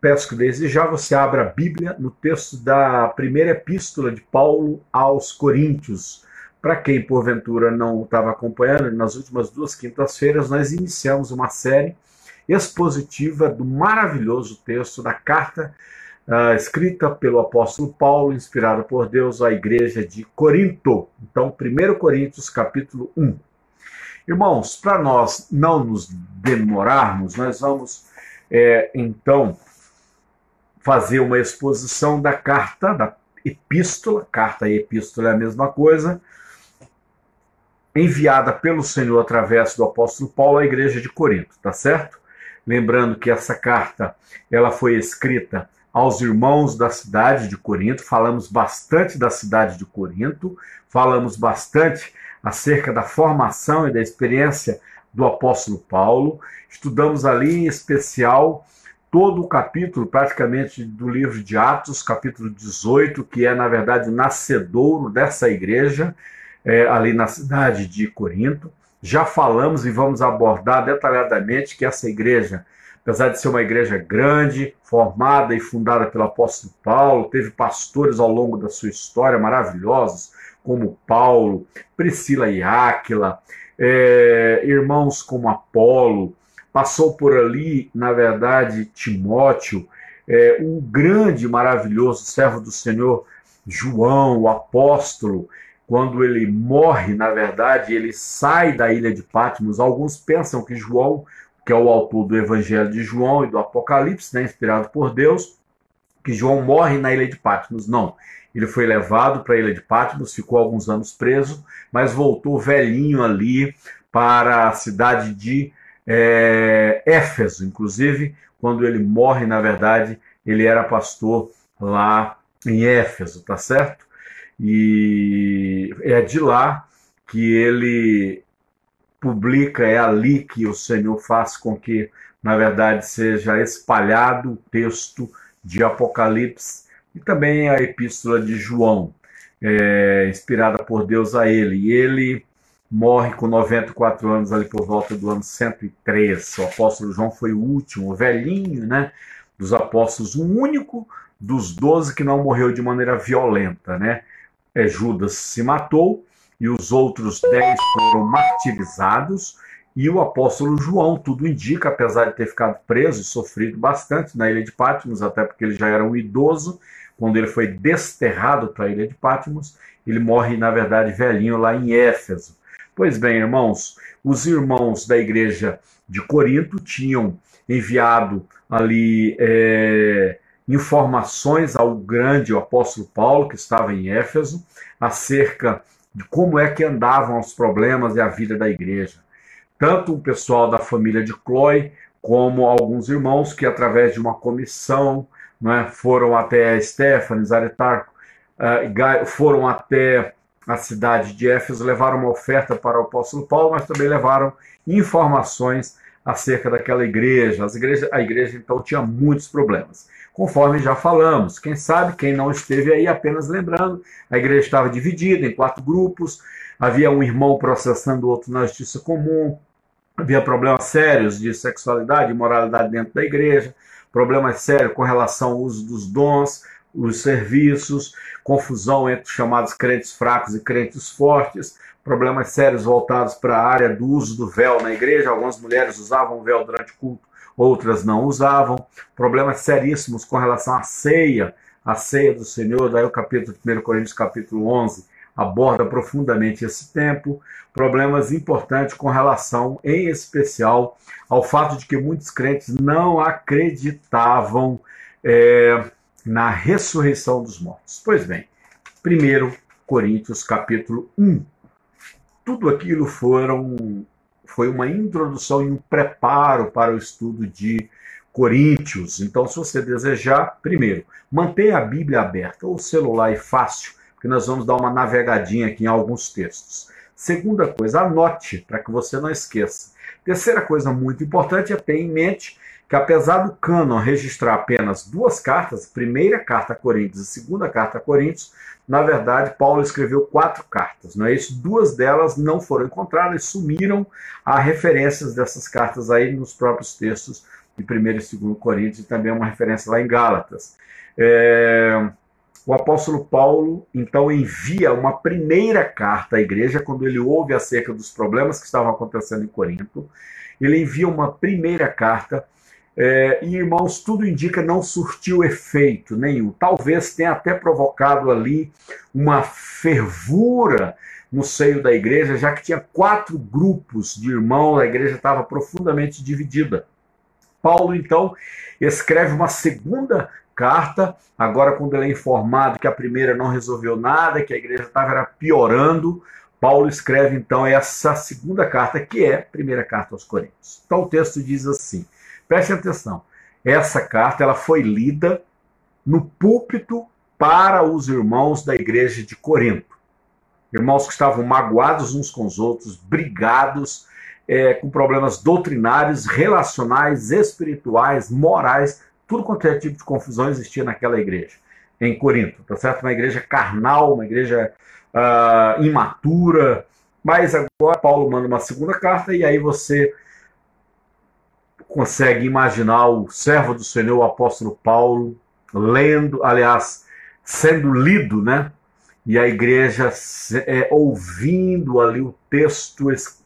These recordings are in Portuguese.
peço que desde já você abra a Bíblia no texto da primeira epístola de Paulo aos Coríntios. Para quem porventura não estava acompanhando, nas últimas duas quintas-feiras nós iniciamos uma série expositiva do maravilhoso texto da carta uh, escrita pelo apóstolo Paulo, inspirada por Deus à igreja de Corinto. Então, 1 Coríntios, capítulo 1. Irmãos, para nós não nos demorarmos, nós vamos é, então fazer uma exposição da carta, da epístola, carta e epístola é a mesma coisa, enviada pelo Senhor através do apóstolo Paulo à igreja de Corinto, tá certo? Lembrando que essa carta ela foi escrita aos irmãos da cidade de Corinto, falamos bastante da cidade de Corinto, falamos bastante acerca da formação e da experiência do apóstolo Paulo, estudamos ali em especial todo o capítulo, praticamente, do livro de Atos, capítulo 18, que é, na verdade, o nascedouro dessa igreja, é, ali na cidade de Corinto. Já falamos e vamos abordar detalhadamente que essa igreja, apesar de ser uma igreja grande, formada e fundada pelo apóstolo Paulo, teve pastores ao longo da sua história maravilhosos, como Paulo, Priscila e Áquila, é, irmãos como Apolo, passou por ali, na verdade, Timóteo, é, um grande, maravilhoso servo do Senhor, João, o apóstolo, quando ele morre, na verdade, ele sai da ilha de Patmos. Alguns pensam que João, que é o autor do Evangelho de João e do Apocalipse, né, inspirado por Deus, que João morre na ilha de Patmos. Não. Ele foi levado para a ilha de Patmos, ficou alguns anos preso, mas voltou velhinho ali para a cidade de é, Éfeso, inclusive, quando ele morre, na verdade, ele era pastor lá em Éfeso, tá certo? E é de lá que ele publica, é ali que o Senhor faz com que, na verdade, seja espalhado o texto de Apocalipse e também a epístola de João, é, inspirada por Deus a ele. E ele morre com 94 anos, ali por volta do ano 103. O apóstolo João foi o último, o velhinho, né? Dos apóstolos, o único dos doze que não morreu de maneira violenta, né? É, Judas se matou e os outros dez foram martirizados. E o apóstolo João, tudo indica, apesar de ter ficado preso e sofrido bastante na ilha de Patmos, até porque ele já era um idoso, quando ele foi desterrado para a ilha de Patmos, ele morre, na verdade, velhinho lá em Éfeso. Pois bem, irmãos, os irmãos da igreja de Corinto tinham enviado ali é, informações ao grande apóstolo Paulo, que estava em Éfeso, acerca de como é que andavam os problemas e a vida da igreja. Tanto o pessoal da família de Chloe, como alguns irmãos que, através de uma comissão, né, foram até Stefanes, Aretarco, uh, foram até a cidade de Éfeso, levaram uma oferta para o apóstolo Paulo, mas também levaram informações acerca daquela igreja. As igrejas a igreja então tinha muitos problemas. Conforme já falamos, quem sabe, quem não esteve aí, apenas lembrando, a igreja estava dividida em quatro grupos, havia um irmão processando o outro na justiça comum, havia problemas sérios de sexualidade e moralidade dentro da igreja, problemas sérios com relação ao uso dos dons, os serviços, confusão entre os chamados crentes fracos e crentes fortes, problemas sérios voltados para a área do uso do véu na igreja. Algumas mulheres usavam véu durante o culto, outras não usavam. Problemas seríssimos com relação à ceia, a ceia do Senhor. Daí o capítulo 1 Coríntios, capítulo 11, aborda profundamente esse tempo. Problemas importantes com relação, em especial, ao fato de que muitos crentes não acreditavam. É, na ressurreição dos mortos. Pois bem, 1 Coríntios capítulo 1. Tudo aquilo foram foi uma introdução e um preparo para o estudo de Coríntios. Então, se você desejar, primeiro, mantenha a Bíblia aberta, ou o celular é fácil, porque nós vamos dar uma navegadinha aqui em alguns textos. Segunda coisa, anote para que você não esqueça. Terceira coisa muito importante é ter em mente que apesar do cânon registrar apenas duas cartas, primeira carta a Coríntios e segunda carta a Coríntios, na verdade Paulo escreveu quatro cartas, não é isso? Duas delas não foram encontradas, sumiram. Há referências dessas cartas aí nos próprios textos de 1 e 2 Coríntios, e também uma referência lá em Gálatas. É, o apóstolo Paulo, então, envia uma primeira carta à igreja, quando ele ouve acerca dos problemas que estavam acontecendo em Corinto. Ele envia uma primeira carta, é, e irmãos, tudo indica não surtiu efeito nenhum. Talvez tenha até provocado ali uma fervura no seio da igreja, já que tinha quatro grupos de irmãos, a igreja estava profundamente dividida. Paulo, então, escreve uma segunda carta, agora quando ele é informado que a primeira não resolveu nada, que a igreja estava piorando, Paulo escreve então essa segunda carta, que é a primeira carta aos Coríntios. Então o texto diz assim: preste atenção, essa carta ela foi lida no púlpito para os irmãos da igreja de Corinto. Irmãos que estavam magoados uns com os outros, brigados, é, com problemas doutrinários, relacionais, espirituais, morais, tudo quanto é tipo de confusão existia naquela igreja, em Corinto, tá certo? Uma igreja carnal, uma igreja uh, imatura, mas agora Paulo manda uma segunda carta e aí você consegue imaginar o servo do Senhor, o apóstolo Paulo, lendo, aliás, sendo lido, né? E a igreja é, ouvindo ali o texto es,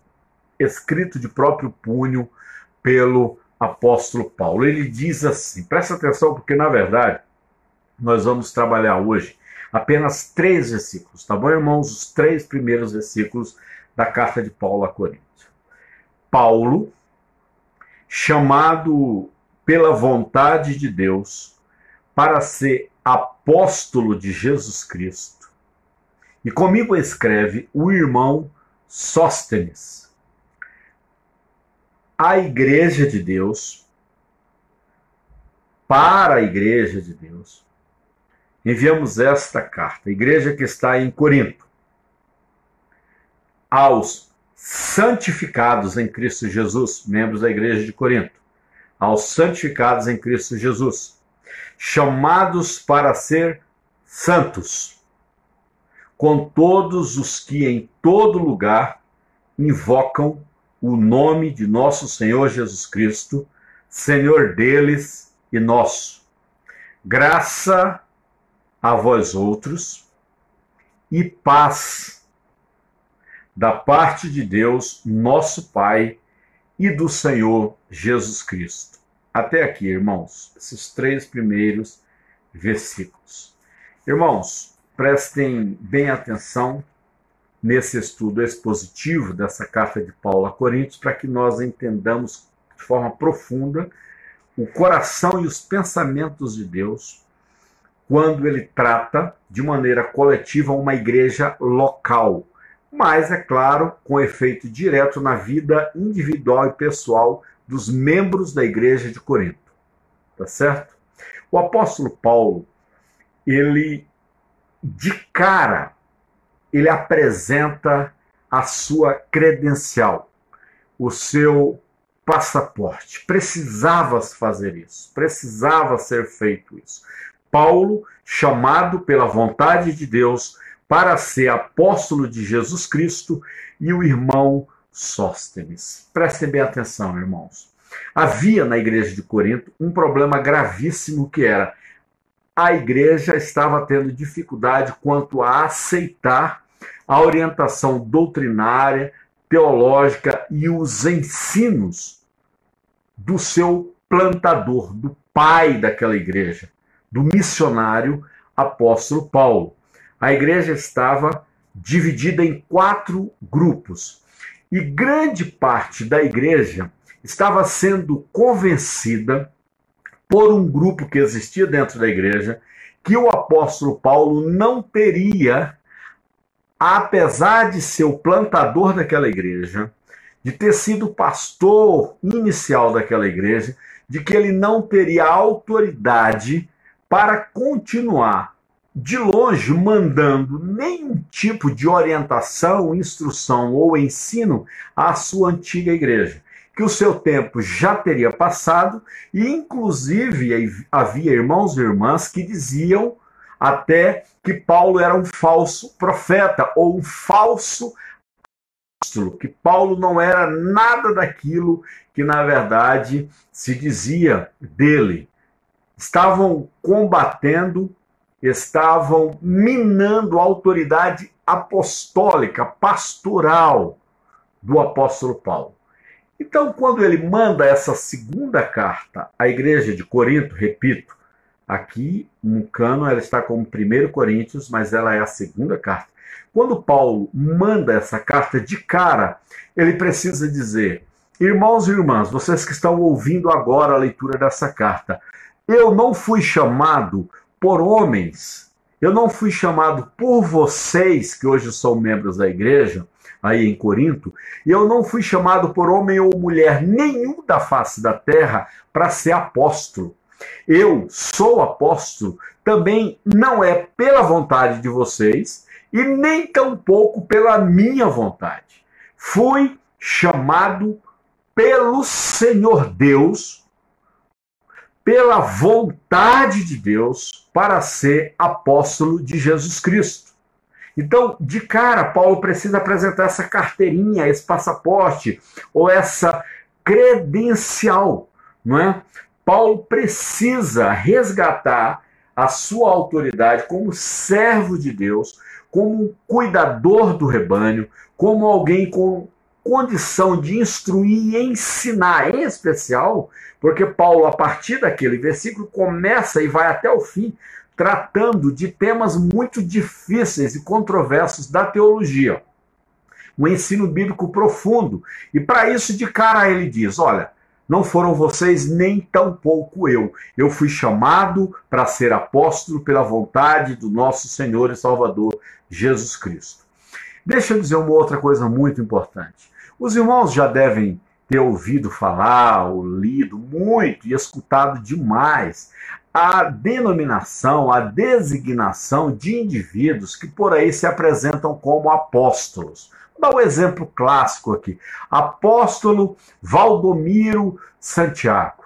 escrito de próprio punho pelo apóstolo Paulo. Ele diz assim: presta atenção, porque na verdade nós vamos trabalhar hoje apenas três versículos, tá bom, irmãos? Os três primeiros versículos da carta de Paulo a Corinto. Paulo, chamado pela vontade de Deus para ser apóstolo de Jesus Cristo, e comigo escreve o irmão Sóstenes. A igreja de Deus, para a igreja de Deus, enviamos esta carta, igreja que está em Corinto, aos santificados em Cristo Jesus, membros da igreja de Corinto, aos santificados em Cristo Jesus, chamados para ser santos, com todos os que em todo lugar invocam o nome de nosso Senhor Jesus Cristo, Senhor deles e nosso. Graça a vós outros e paz da parte de Deus, nosso Pai, e do Senhor Jesus Cristo. Até aqui, irmãos, esses três primeiros versículos. Irmãos, prestem bem atenção nesse estudo expositivo dessa carta de Paulo a Coríntios para que nós entendamos de forma profunda o coração e os pensamentos de Deus quando ele trata de maneira coletiva uma igreja local, mas é claro, com efeito direto na vida individual e pessoal dos membros da igreja de Corinto. Tá certo? O apóstolo Paulo, ele de cara ele apresenta a sua credencial, o seu passaporte. Precisava fazer isso, precisava ser feito isso. Paulo, chamado pela vontade de Deus para ser apóstolo de Jesus Cristo, e o irmão Sóstenes. Prestem bem atenção, irmãos. Havia na igreja de Corinto um problema gravíssimo que era a igreja estava tendo dificuldade quanto a aceitar a orientação doutrinária, teológica e os ensinos do seu plantador, do pai daquela igreja, do missionário apóstolo Paulo. A igreja estava dividida em quatro grupos. E grande parte da igreja estava sendo convencida por um grupo que existia dentro da igreja que o apóstolo Paulo não teria apesar de ser o plantador daquela igreja, de ter sido pastor inicial daquela igreja, de que ele não teria autoridade para continuar de longe mandando nenhum tipo de orientação, instrução ou ensino à sua antiga igreja. Que o seu tempo já teria passado e, inclusive, havia irmãos e irmãs que diziam até que Paulo era um falso profeta ou um falso que Paulo não era nada daquilo que na verdade se dizia dele. Estavam combatendo, estavam minando a autoridade apostólica, pastoral do apóstolo Paulo. Então, quando ele manda essa segunda carta à igreja de Corinto, repito, aqui no cano ela está como 1 Coríntios, mas ela é a segunda carta. Quando Paulo manda essa carta de cara, ele precisa dizer: Irmãos e irmãs, vocês que estão ouvindo agora a leitura dessa carta, eu não fui chamado por homens, eu não fui chamado por vocês, que hoje são membros da igreja, aí em Corinto, e eu não fui chamado por homem ou mulher nenhum da face da terra para ser apóstolo. Eu sou apóstolo também não é pela vontade de vocês, e nem tampouco pela minha vontade. Fui chamado pelo Senhor Deus, pela vontade de Deus, para ser apóstolo de Jesus Cristo. Então, de cara, Paulo precisa apresentar essa carteirinha, esse passaporte ou essa credencial, não é? Paulo precisa resgatar a sua autoridade como servo de Deus, como um cuidador do rebanho, como alguém com condição de instruir e ensinar, em especial, porque Paulo, a partir daquele versículo, começa e vai até o fim tratando de temas muito difíceis e controversos da teologia. Um ensino bíblico profundo. E para isso, de cara, ele diz: olha, não foram vocês nem tampouco eu. Eu fui chamado para ser apóstolo pela vontade do nosso Senhor e Salvador Jesus Cristo. Deixa eu dizer uma outra coisa muito importante. Os irmãos já devem ter ouvido falar, ou lido muito e escutado demais a denominação, a designação de indivíduos que por aí se apresentam como apóstolos. Vou dar um exemplo clássico aqui. Apóstolo Valdomiro Santiago.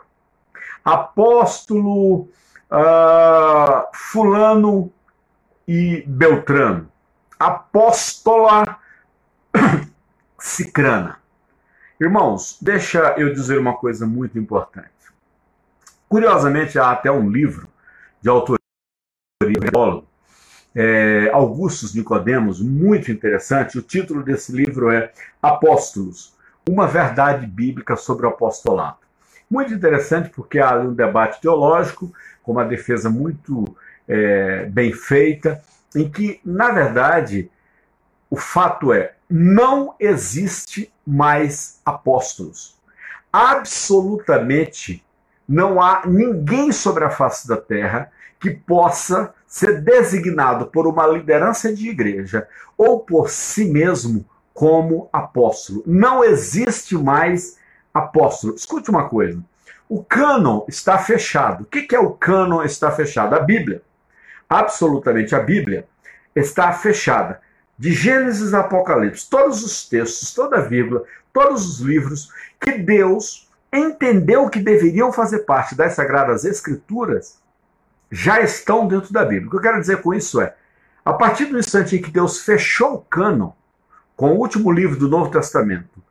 Apóstolo uh, Fulano e Beltrano. Apóstola Cicrana. Irmãos, deixa eu dizer uma coisa muito importante. Curiosamente, há até um livro de autoria é, Augustus Nicodemos, muito interessante. O título desse livro é Apóstolos, uma verdade bíblica sobre o apostolado. Muito interessante porque há um debate teológico, com uma defesa muito é, bem feita, em que, na verdade, o fato é, não existe mais apóstolos. Absolutamente não há ninguém sobre a face da terra que possa ser designado por uma liderança de igreja ou por si mesmo como apóstolo. Não existe mais apóstolo. Escute uma coisa. O cânon está fechado. O que é o cânon está fechado? A Bíblia. Absolutamente a Bíblia está fechada. De Gênesis a Apocalipse, todos os textos, toda vírgula, todos os livros que Deus entendeu que deveriam fazer parte das Sagradas Escrituras já estão dentro da Bíblia. O que eu quero dizer com isso é, a partir do instante em que Deus fechou o cânon com o último livro do Novo Testamento,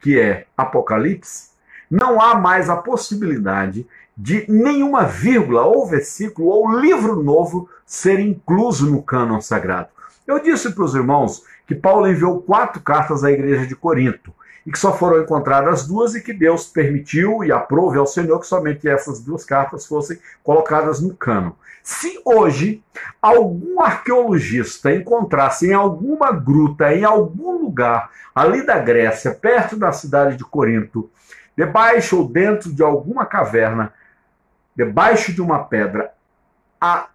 que é Apocalipse, não há mais a possibilidade de nenhuma vírgula ou versículo ou livro novo ser incluso no cânon sagrado. Eu disse para os irmãos que Paulo enviou quatro cartas à igreja de Corinto e que só foram encontradas duas e que Deus permitiu e aprove ao Senhor que somente essas duas cartas fossem colocadas no cano. Se hoje algum arqueologista encontrasse em alguma gruta, em algum lugar ali da Grécia, perto da cidade de Corinto, debaixo ou dentro de alguma caverna, debaixo de uma pedra, a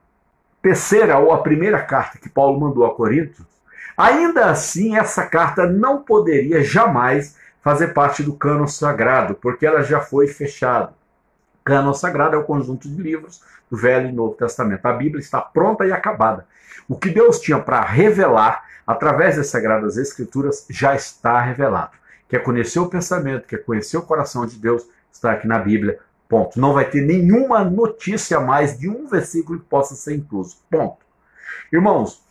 terceira ou a primeira carta que Paulo mandou a Corinto, Ainda assim, essa carta não poderia jamais fazer parte do cânon sagrado, porque ela já foi fechada. Cânon sagrado é o conjunto de livros do Velho e Novo Testamento. A Bíblia está pronta e acabada. O que Deus tinha para revelar através das Sagradas Escrituras já está revelado. Quer conhecer o pensamento, quer conhecer o coração de Deus, está aqui na Bíblia. Ponto. Não vai ter nenhuma notícia mais de um versículo que possa ser incluso. Ponto. Irmãos,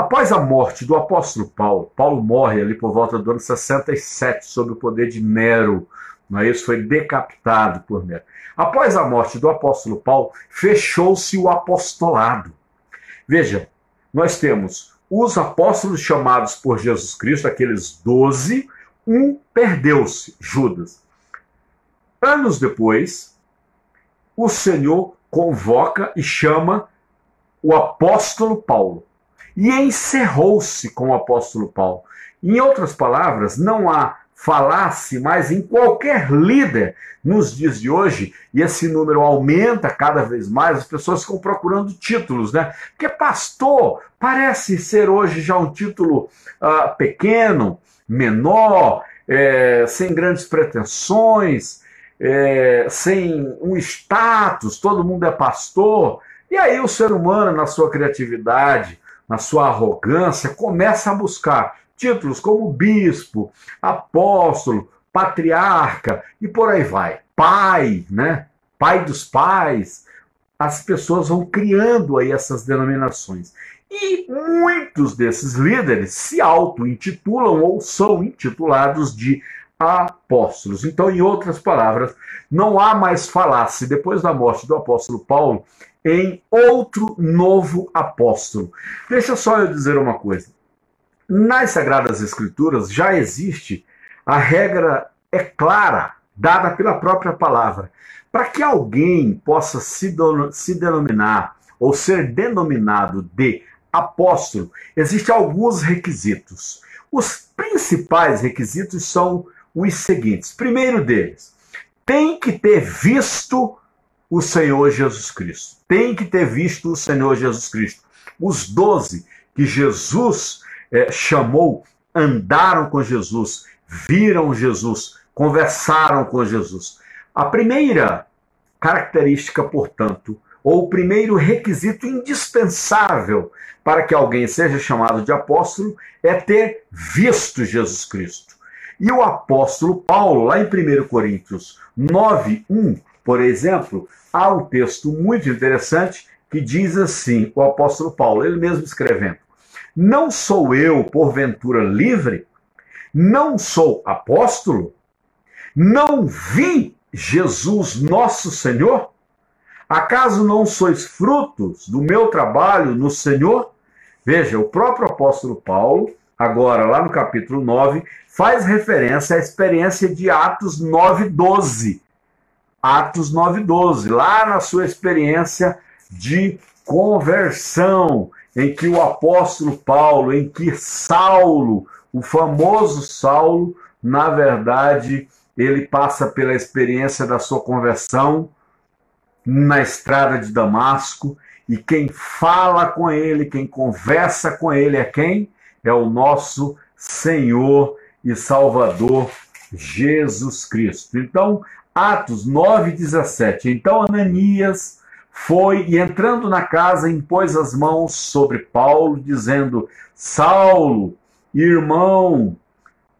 Após a morte do apóstolo Paulo, Paulo morre ali por volta do ano 67 sob o poder de Nero, não é isso? Foi decapitado por Nero. Após a morte do apóstolo Paulo, fechou-se o apostolado. Veja, nós temos os apóstolos chamados por Jesus Cristo, aqueles doze, um perdeu-se, Judas. Anos depois, o Senhor convoca e chama o apóstolo Paulo. E encerrou-se com o apóstolo Paulo. Em outras palavras, não há falasse mais em qualquer líder nos dias de hoje, e esse número aumenta cada vez mais, as pessoas ficam procurando títulos, né? Porque pastor parece ser hoje já um título uh, pequeno, menor, é, sem grandes pretensões, é, sem um status, todo mundo é pastor. E aí o ser humano, na sua criatividade, na sua arrogância, começa a buscar títulos como bispo, apóstolo, patriarca e por aí vai. Pai, né? Pai dos pais. As pessoas vão criando aí essas denominações. E muitos desses líderes se auto-intitulam ou são intitulados de apóstolos. Então, em outras palavras, não há mais falar-se, depois da morte do apóstolo Paulo, em outro novo apóstolo. Deixa só eu dizer uma coisa. Nas Sagradas Escrituras já existe a regra é clara, dada pela própria palavra. Para que alguém possa se, se denominar ou ser denominado de apóstolo, existem alguns requisitos. Os principais requisitos são os seguintes. Primeiro deles, tem que ter visto o Senhor Jesus Cristo. Tem que ter visto o Senhor Jesus Cristo. Os doze que Jesus é, chamou andaram com Jesus, viram Jesus, conversaram com Jesus. A primeira característica, portanto, ou o primeiro requisito indispensável para que alguém seja chamado de apóstolo é ter visto Jesus Cristo. E o apóstolo Paulo, lá em 1 Coríntios 9, 1, por exemplo, há um texto muito interessante que diz assim: o apóstolo Paulo, ele mesmo escrevendo. Não sou eu, porventura, livre? Não sou apóstolo? Não vi Jesus nosso Senhor? Acaso não sois frutos do meu trabalho no Senhor? Veja, o próprio apóstolo Paulo, agora lá no capítulo 9, faz referência à experiência de Atos 9:12. Atos 9:12, lá na sua experiência de conversão, em que o apóstolo Paulo, em que Saulo, o famoso Saulo, na verdade, ele passa pela experiência da sua conversão na estrada de Damasco, e quem fala com ele, quem conversa com ele é quem? É o nosso Senhor e Salvador Jesus Cristo. Então, Atos 9:17. Então Ananias foi e entrando na casa impôs as mãos sobre Paulo, dizendo: Saulo, irmão,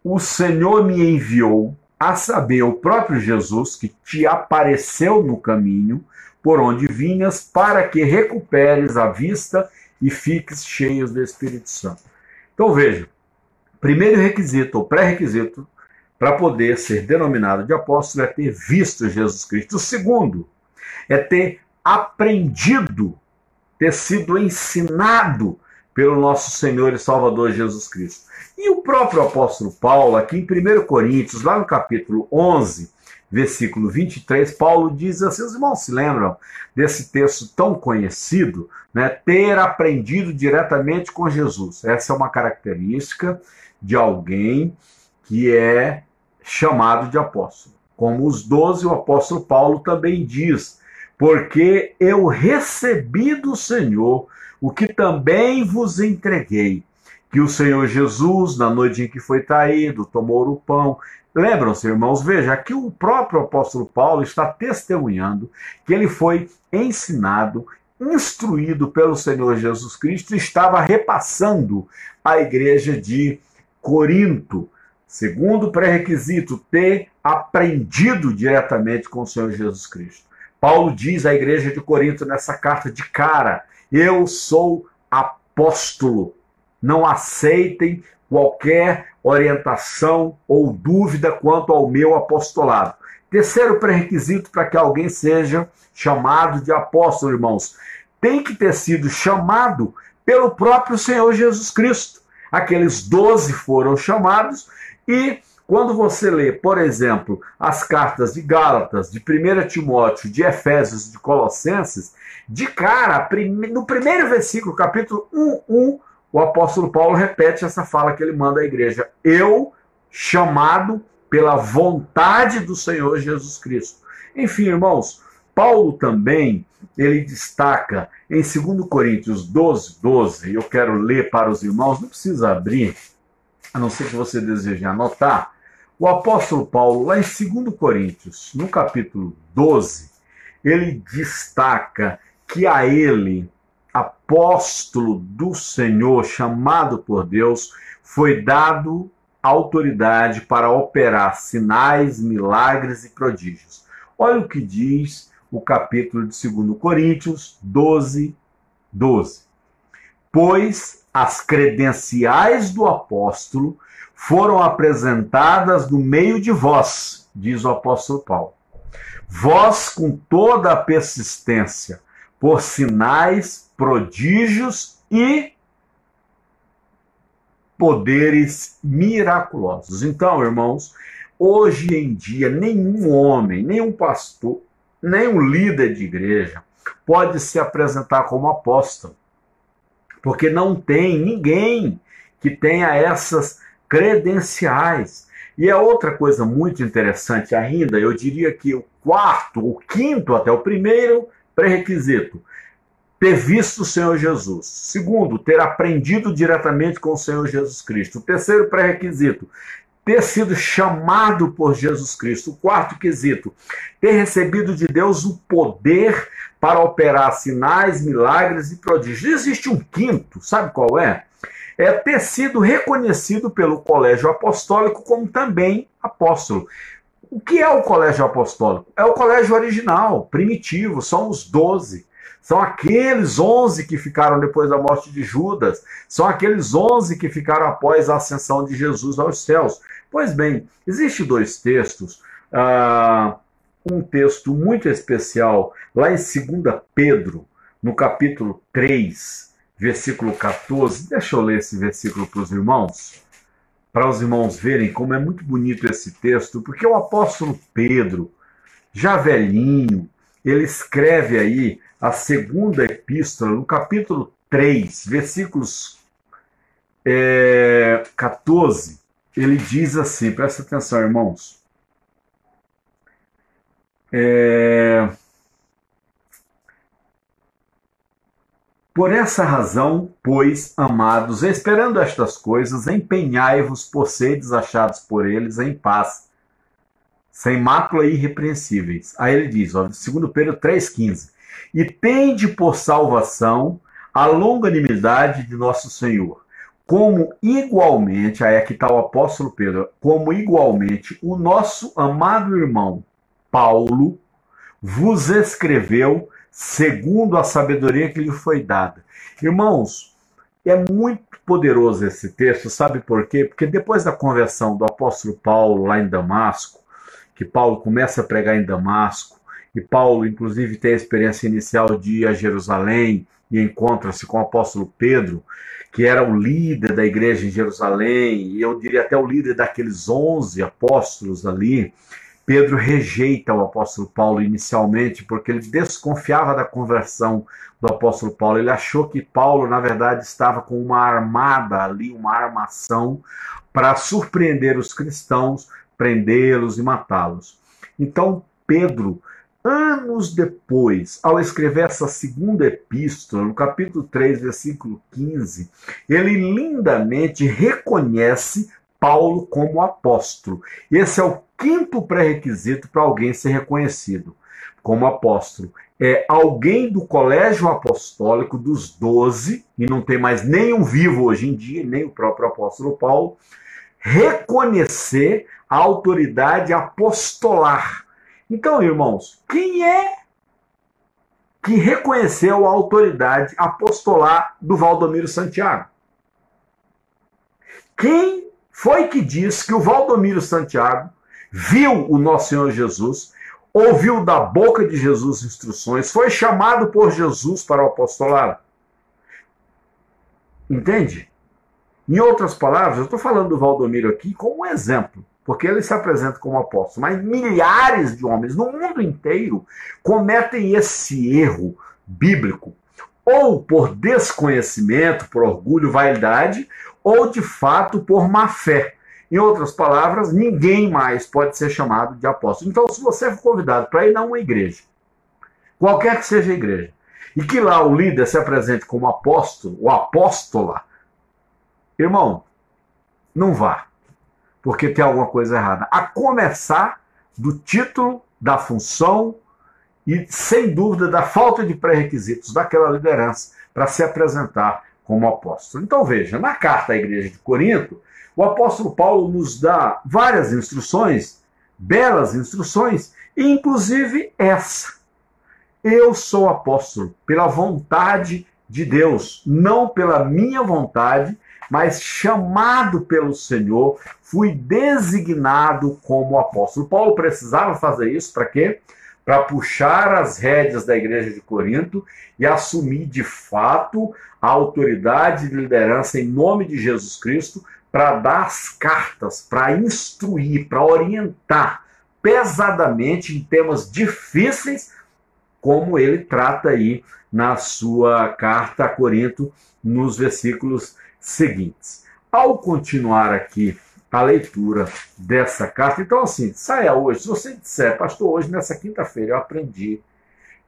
o Senhor me enviou, a saber, o próprio Jesus, que te apareceu no caminho por onde vinhas, para que recuperes a vista e fiques cheios do Espírito Santo. Então veja, primeiro requisito, ou pré-requisito, para poder ser denominado de apóstolo é ter visto Jesus Cristo. O segundo é ter aprendido, ter sido ensinado pelo nosso Senhor e Salvador Jesus Cristo. E o próprio apóstolo Paulo, aqui em 1 Coríntios, lá no capítulo 11, versículo 23, Paulo diz assim: os irmãos se lembram desse texto tão conhecido, né? Ter aprendido diretamente com Jesus. Essa é uma característica de alguém que é chamado de apóstolo. Como os doze, o apóstolo Paulo também diz porque eu recebi do Senhor o que também vos entreguei. Que o Senhor Jesus, na noite em que foi traído, tomou o pão. Lembram-se, irmãos? Veja, aqui o próprio apóstolo Paulo está testemunhando que ele foi ensinado, instruído pelo Senhor Jesus Cristo e estava repassando à igreja de Corinto. Segundo pré-requisito, ter aprendido diretamente com o Senhor Jesus Cristo. Paulo diz à igreja de Corinto nessa carta de cara: Eu sou apóstolo. Não aceitem qualquer orientação ou dúvida quanto ao meu apostolado. Terceiro pré-requisito para que alguém seja chamado de apóstolo, irmãos, tem que ter sido chamado pelo próprio Senhor Jesus Cristo. Aqueles doze foram chamados e quando você lê, por exemplo, as cartas de Gálatas, de 1 Timóteo, de Efésios, de Colossenses, de cara, no primeiro versículo, capítulo 1, 1, o apóstolo Paulo repete essa fala que ele manda à igreja: Eu, chamado pela vontade do Senhor Jesus Cristo. Enfim, irmãos, Paulo também, ele destaca em 2 Coríntios 12, 12, eu quero ler para os irmãos, não precisa abrir, a não ser que você deseje anotar, o apóstolo Paulo, lá em 2 Coríntios, no capítulo 12, ele destaca que a ele, apóstolo do Senhor, chamado por Deus, foi dado autoridade para operar sinais, milagres e prodígios. Olha o que diz o capítulo de 2 Coríntios 12, 12. Pois as credenciais do apóstolo foram apresentadas no meio de vós, diz o apóstolo Paulo. Vós, com toda a persistência, por sinais, prodígios e poderes miraculosos. Então, irmãos, hoje em dia, nenhum homem, nenhum pastor, nenhum líder de igreja pode se apresentar como apóstolo, porque não tem ninguém que tenha essas credenciais. E é outra coisa muito interessante ainda, eu diria que o quarto, o quinto até o primeiro pré-requisito ter visto o Senhor Jesus. Segundo, ter aprendido diretamente com o Senhor Jesus Cristo. O terceiro pré-requisito, ter sido chamado por Jesus Cristo. O quarto quesito, ter recebido de Deus o poder para operar sinais, milagres e prodígios. Existe um quinto, sabe qual é? É ter sido reconhecido pelo colégio apostólico como também apóstolo. O que é o colégio apostólico? É o colégio original, primitivo, são os doze. São aqueles onze que ficaram depois da morte de Judas. São aqueles onze que ficaram após a ascensão de Jesus aos céus. Pois bem, existem dois textos. Uh, um texto muito especial lá em 2 Pedro, no capítulo 3, versículo 14. Deixa eu ler esse versículo para os irmãos, para os irmãos verem como é muito bonito esse texto, porque o apóstolo Pedro, já velhinho, ele escreve aí a segunda epístola, no capítulo 3, versículos é, 14, ele diz assim: presta atenção, irmãos. É, Por essa razão, pois, amados, esperando estas coisas, empenhai-vos por seres achados por eles em paz, sem mácula e irrepreensíveis. Aí ele diz, ó, 2 Pedro 3,15: E tende por salvação a longanimidade de nosso Senhor, como igualmente, aí aqui está o apóstolo Pedro, como igualmente o nosso amado irmão Paulo vos escreveu segundo a sabedoria que lhe foi dada. Irmãos, é muito poderoso esse texto, sabe por quê? Porque depois da conversão do apóstolo Paulo lá em Damasco, que Paulo começa a pregar em Damasco, e Paulo, inclusive, tem a experiência inicial de ir a Jerusalém e encontra-se com o apóstolo Pedro, que era o líder da igreja em Jerusalém, e eu diria até o líder daqueles onze apóstolos ali. Pedro rejeita o apóstolo Paulo inicialmente porque ele desconfiava da conversão do apóstolo Paulo. Ele achou que Paulo, na verdade, estava com uma armada ali, uma armação para surpreender os cristãos, prendê-los e matá-los. Então, Pedro, anos depois, ao escrever essa segunda epístola, no capítulo 3, versículo 15, ele lindamente reconhece Paulo como apóstolo. Esse é o quinto pré-requisito para alguém ser reconhecido como apóstolo. É alguém do colégio apostólico dos doze, e não tem mais nenhum vivo hoje em dia, nem o próprio apóstolo Paulo, reconhecer a autoridade apostolar. Então, irmãos, quem é que reconheceu a autoridade apostolar do Valdomiro Santiago? Quem foi que disse que o Valdomiro Santiago viu o nosso Senhor Jesus, ouviu da boca de Jesus instruções, foi chamado por Jesus para o apostolado? Entende? Em outras palavras, eu estou falando do Valdomiro aqui como um exemplo, porque ele se apresenta como apóstolo, mas milhares de homens no mundo inteiro cometem esse erro bíblico, ou por desconhecimento, por orgulho, vaidade, ou de fato por má fé. Em outras palavras, ninguém mais pode ser chamado de apóstolo. Então, se você for convidado para ir a uma igreja, qualquer que seja a igreja, e que lá o líder se apresente como apóstolo ou apóstola, irmão, não vá, porque tem alguma coisa errada. A começar do título, da função e, sem dúvida, da falta de pré-requisitos daquela liderança para se apresentar como apóstolo. Então veja, na carta à igreja de Corinto, o apóstolo Paulo nos dá várias instruções, belas instruções, inclusive essa. Eu sou apóstolo pela vontade de Deus, não pela minha vontade, mas chamado pelo Senhor, fui designado como apóstolo. Paulo precisava fazer isso para quê? Para puxar as rédeas da igreja de Corinto e assumir de fato a autoridade de liderança em nome de Jesus Cristo para dar as cartas, para instruir, para orientar pesadamente em temas difíceis como ele trata aí na sua carta a Corinto, nos versículos seguintes. Ao continuar aqui a leitura dessa carta, então assim, saia hoje, se você disser, pastor, hoje nessa quinta-feira eu aprendi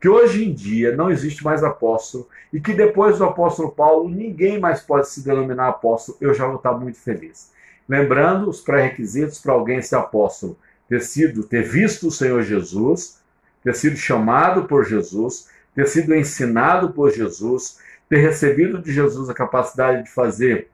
que hoje em dia não existe mais apóstolo e que depois do apóstolo Paulo ninguém mais pode se denominar apóstolo, eu já vou estar muito feliz. Lembrando os pré-requisitos para alguém ser apóstolo: ter sido, ter visto o Senhor Jesus, ter sido chamado por Jesus, ter sido ensinado por Jesus, ter recebido de Jesus a capacidade de fazer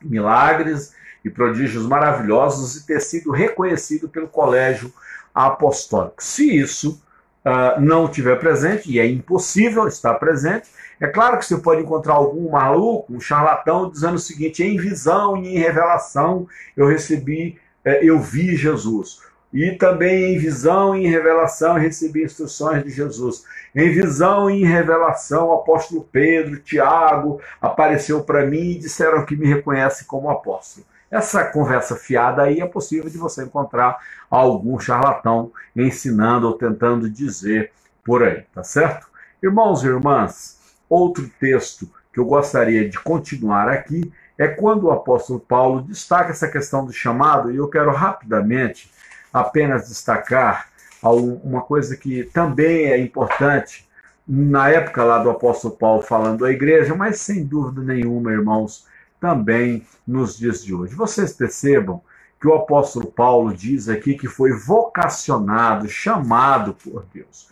milagres e prodígios maravilhosos e ter sido reconhecido pelo colégio apostólico. Se isso uh, não tiver presente, e é impossível estar presente, é claro que você pode encontrar algum maluco, um charlatão, dizendo o seguinte: em visão e em revelação eu recebi, eh, eu vi Jesus. E também em visão e em revelação recebi instruções de Jesus. Em visão e em revelação, o apóstolo Pedro, Tiago apareceu para mim e disseram que me reconhece como apóstolo. Essa conversa fiada aí é possível de você encontrar algum charlatão ensinando ou tentando dizer por aí, tá certo? Irmãos e irmãs, outro texto que eu gostaria de continuar aqui é quando o apóstolo Paulo destaca essa questão do chamado, e eu quero rapidamente apenas destacar uma coisa que também é importante na época lá do apóstolo Paulo falando à igreja, mas sem dúvida nenhuma, irmãos, também nos dias de hoje. Vocês percebam que o apóstolo Paulo diz aqui que foi vocacionado, chamado por Deus.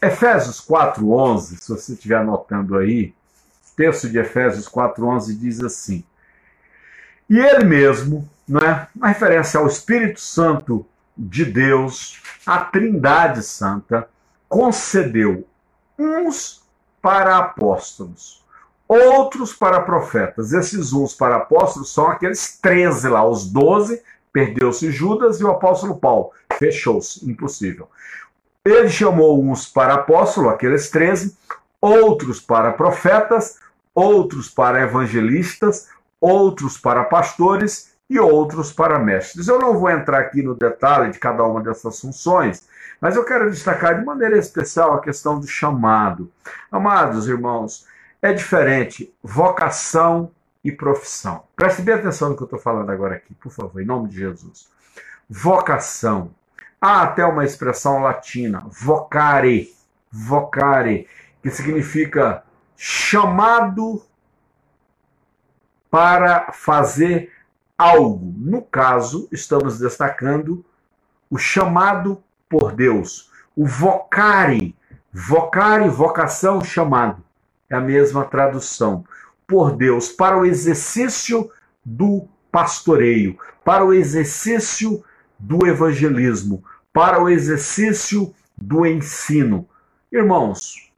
Efésios 4:11, se você estiver anotando aí, texto de Efésios 4:11 diz assim: E ele mesmo né, uma referência ao Espírito Santo de Deus, a Trindade Santa, concedeu uns para apóstolos, outros para profetas. Esses uns para apóstolos são aqueles 13 lá, os 12, perdeu-se Judas e o apóstolo Paulo. Fechou-se, impossível. Ele chamou uns para apóstolo, aqueles 13, outros para profetas, outros para evangelistas, outros para pastores e outros para mestres. Eu não vou entrar aqui no detalhe de cada uma dessas funções, mas eu quero destacar de maneira especial a questão do chamado. Amados irmãos, é diferente vocação e profissão. Preste bem atenção no que eu estou falando agora aqui, por favor, em nome de Jesus. Vocação. Há até uma expressão latina, vocare, vocare, que significa chamado para fazer algo. No caso, estamos destacando o chamado por Deus, o vocare, vocare, vocação, chamado. É a mesma tradução. Por Deus, para o exercício do pastoreio, para o exercício do evangelismo, para o exercício do ensino. Irmãos,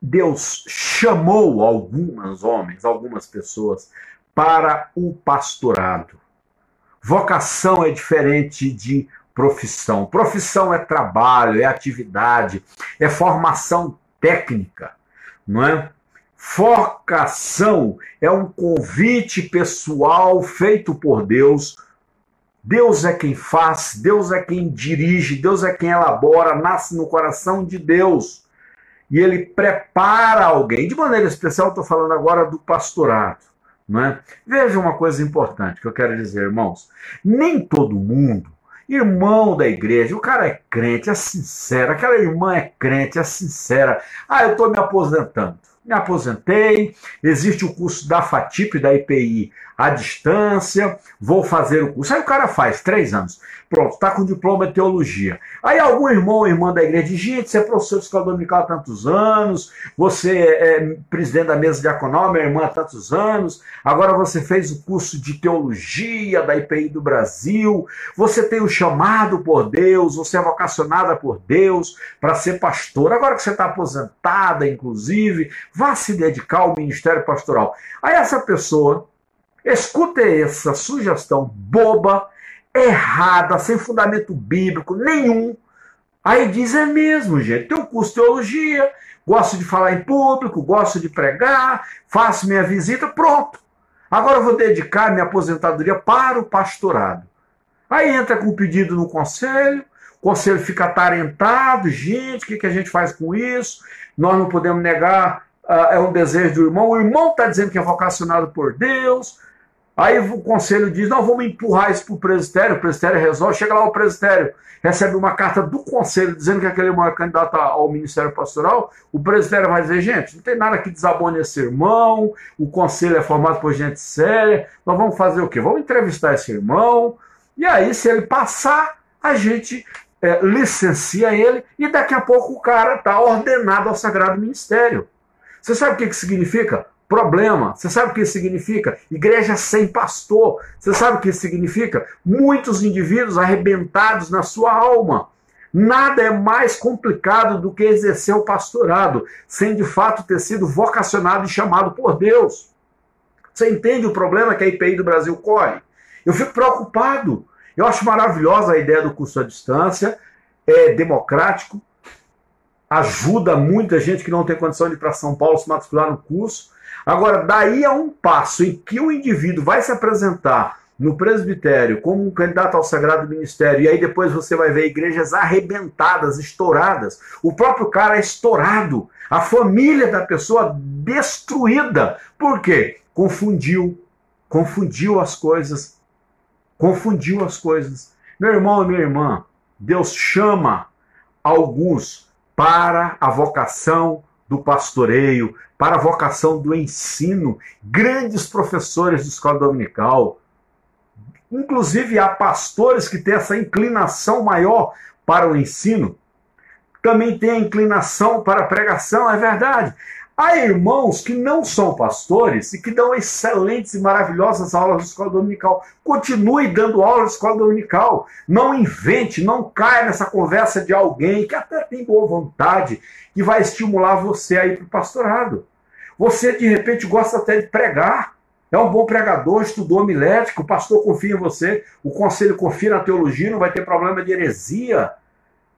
Deus chamou alguns homens, algumas pessoas, para o pastorado. Vocação é diferente de profissão. Profissão é trabalho, é atividade, é formação técnica, não é? Vocação é um convite pessoal feito por Deus. Deus é quem faz, Deus é quem dirige, Deus é quem elabora, nasce no coração de Deus. E ele prepara alguém. De maneira especial, estou falando agora do pastorado. Não é? Veja uma coisa importante que eu quero dizer, irmãos. Nem todo mundo, irmão da igreja, o cara é crente, é sincero, aquela irmã é crente, é sincera. Ah, eu estou me aposentando me aposentei, existe o curso da FATIP, da IPI, à distância, vou fazer o curso. Aí o cara faz, três anos. Pronto, está com diploma de teologia. Aí algum irmão ou irmã da igreja diz, gente, você é professor de escola dominical há tantos anos, você é presidente da mesa diaconal, minha irmã há tantos anos, agora você fez o curso de teologia da IPI do Brasil, você tem o chamado por Deus, você é vocacionada por Deus para ser pastor. Agora que você está aposentada, inclusive, vá se dedicar ao ministério pastoral. Aí essa pessoa escuta essa sugestão boba, errada, sem fundamento bíblico nenhum. Aí diz: é mesmo, gente, tenho curso teologia, gosto de falar em público, gosto de pregar, faço minha visita, pronto. Agora eu vou dedicar minha aposentadoria para o pastorado. Aí entra com o pedido no conselho, o conselho fica atarentado, gente, o que, que a gente faz com isso? Nós não podemos negar, uh, é um desejo do irmão, o irmão está dizendo que é vocacionado por Deus, Aí o conselho diz: não, vamos empurrar isso para o presbitério, o presbitério resolve. Chega lá o presbitério, recebe uma carta do conselho dizendo que aquele é candidato ao ministério pastoral. O presbitério vai dizer: gente, não tem nada que desabone esse irmão, o conselho é formado por gente séria, nós vamos fazer o quê? Vamos entrevistar esse irmão, e aí, se ele passar, a gente é, licencia ele, e daqui a pouco o cara está ordenado ao sagrado ministério. Você sabe o que, que significa? Problema. Você sabe o que isso significa? Igreja sem pastor. Você sabe o que isso significa? Muitos indivíduos arrebentados na sua alma. Nada é mais complicado do que exercer o pastorado, sem de fato ter sido vocacionado e chamado por Deus. Você entende o problema que a IPI do Brasil corre? Eu fico preocupado. Eu acho maravilhosa a ideia do curso à distância, é democrático, ajuda muita gente que não tem condição de ir para São Paulo se matricular no curso, Agora, daí a um passo em que o indivíduo vai se apresentar no presbitério como um candidato ao sagrado ministério, e aí depois você vai ver igrejas arrebentadas, estouradas, o próprio cara é estourado, a família da pessoa destruída. Por quê? Confundiu, confundiu as coisas, confundiu as coisas. Meu irmão e minha irmã, Deus chama alguns para a vocação do pastoreio, para a vocação do ensino, grandes professores de escola dominical. Inclusive, há pastores que têm essa inclinação maior para o ensino. Também tem a inclinação para a pregação, é verdade. Há irmãos que não são pastores e que dão excelentes e maravilhosas aulas de escola dominical. Continue dando aula de escola dominical. Não invente, não caia nessa conversa de alguém que até tem boa vontade e vai estimular você a ir para o pastorado. Você, de repente, gosta até de pregar. É um bom pregador, estudou homilético, o pastor confia em você, o conselho confia na teologia, não vai ter problema de heresia.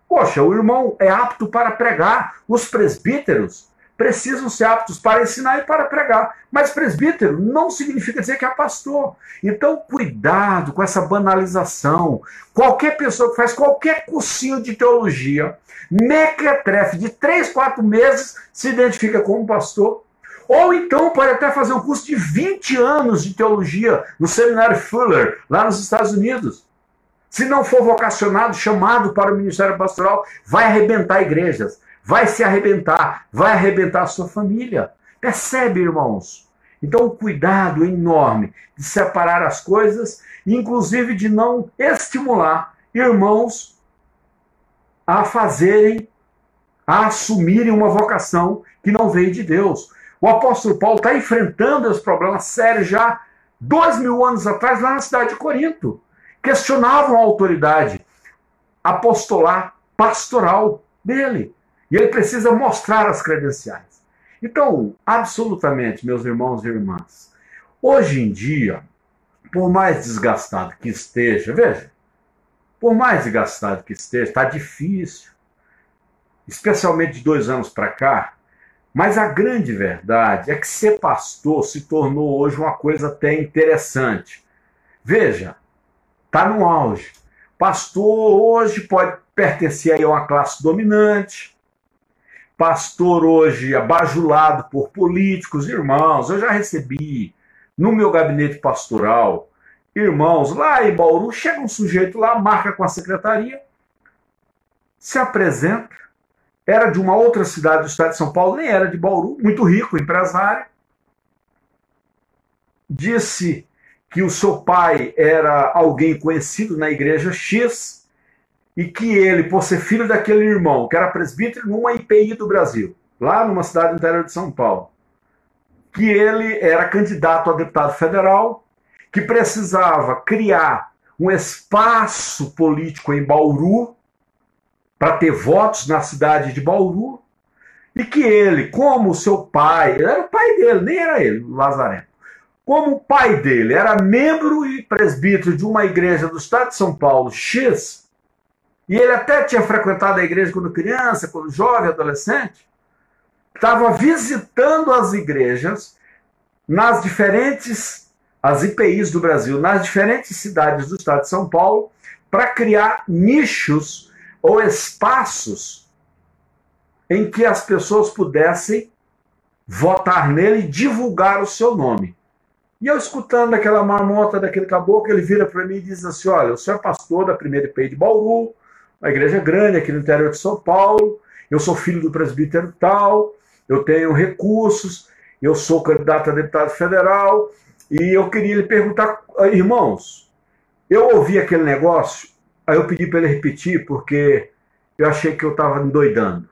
Poxa, o irmão é apto para pregar. Os presbíteros precisam ser aptos para ensinar e para pregar. Mas presbítero não significa dizer que é pastor. Então, cuidado com essa banalização. Qualquer pessoa que faz qualquer cursinho de teologia, mequetrefe de três, quatro meses, se identifica como pastor. Ou então pode até fazer um curso de 20 anos de teologia no seminário Fuller, lá nos Estados Unidos. Se não for vocacionado, chamado para o ministério pastoral, vai arrebentar igrejas vai se arrebentar, vai arrebentar a sua família. Percebe, irmãos? Então, cuidado enorme de separar as coisas, inclusive de não estimular irmãos a fazerem, a assumirem uma vocação que não veio de Deus. O apóstolo Paulo está enfrentando esse problema sério já dois mil anos atrás, lá na cidade de Corinto. Questionavam a autoridade apostolar, pastoral dele. E ele precisa mostrar as credenciais. Então, absolutamente, meus irmãos e irmãs, Hoje em dia, por mais desgastado que esteja, veja, por mais desgastado que esteja, está difícil, especialmente de dois anos para cá. Mas a grande verdade é que ser pastor se tornou hoje uma coisa até interessante. Veja, está no auge. Pastor hoje pode pertencer a uma classe dominante. Pastor hoje abajulado por políticos, irmãos. Eu já recebi no meu gabinete pastoral, irmãos, lá em Bauru, chega um sujeito lá, marca com a secretaria, se apresenta, era de uma outra cidade do estado de São Paulo, nem era de Bauru, muito rico, empresário. Disse que o seu pai era alguém conhecido na igreja X e que ele, por ser filho daquele irmão, que era presbítero numa IPI do Brasil, lá numa cidade interior de São Paulo, que ele era candidato a deputado federal, que precisava criar um espaço político em Bauru para ter votos na cidade de Bauru, e que ele, como seu pai, era o pai dele, nem era ele, Lazareno, como o pai dele era membro e presbítero de uma igreja do estado de São Paulo, X, e ele até tinha frequentado a igreja quando criança, quando jovem, adolescente, estava visitando as igrejas nas diferentes as IPIs do Brasil, nas diferentes cidades do estado de São Paulo, para criar nichos ou espaços em que as pessoas pudessem votar nele e divulgar o seu nome. E eu escutando aquela marmota daquele caboclo, ele vira para mim e diz assim: Olha, o senhor é pastor da primeira IPI de Bauru, uma igreja grande aqui no interior de São Paulo, eu sou filho do presbítero tal, eu tenho recursos, eu sou candidato a deputado federal e eu queria lhe perguntar, irmãos, eu ouvi aquele negócio, aí eu pedi para ele repetir porque eu achei que eu estava endoidando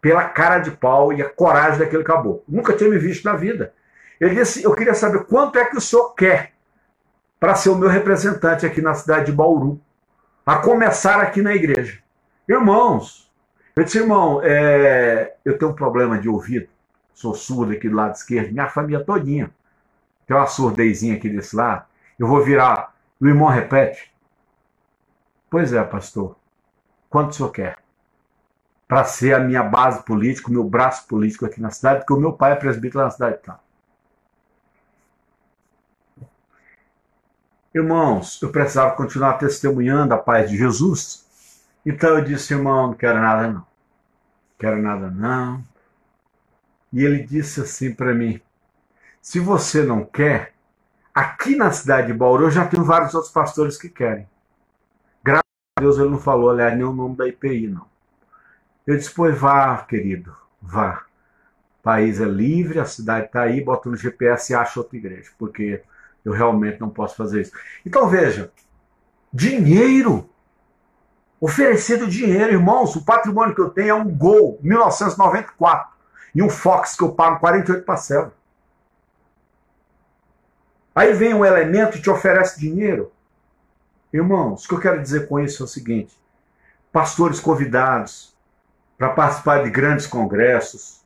pela cara de pau e a coragem daquele caboclo. Nunca tinha me visto na vida. Ele disse: Eu queria saber quanto é que o senhor quer para ser o meu representante aqui na cidade de Bauru, a começar aqui na igreja. Irmãos, eu disse, irmão, é, eu tenho um problema de ouvido, sou surdo aqui do lado esquerdo, minha família todinha. Tem uma surdezinha aqui desse lado. Eu vou virar. O irmão repete. Pois é, pastor. Quanto o senhor quer? Para ser a minha base política, o meu braço político aqui na cidade, porque o meu pai é presbítero na cidade. Tá. Irmãos, eu precisava continuar testemunhando a paz de Jesus. Então eu disse, irmão, não quero nada não quero nada não. E ele disse assim para mim: se você não quer, aqui na cidade de Bauru eu já tenho vários outros pastores que querem. Graças a Deus ele não falou, aliás, nem o nome da IPI, não. Eu disse: pois vá, querido, vá. O país é livre, a cidade está aí, bota no GPS e acha outra igreja, porque eu realmente não posso fazer isso. Então veja, dinheiro oferecido dinheiro, irmãos. O patrimônio que eu tenho é um Gol 1994 e um Fox que eu pago 48 parcelas. Aí vem um elemento e te oferece dinheiro. Irmãos, o que eu quero dizer com isso é o seguinte: pastores convidados para participar de grandes congressos,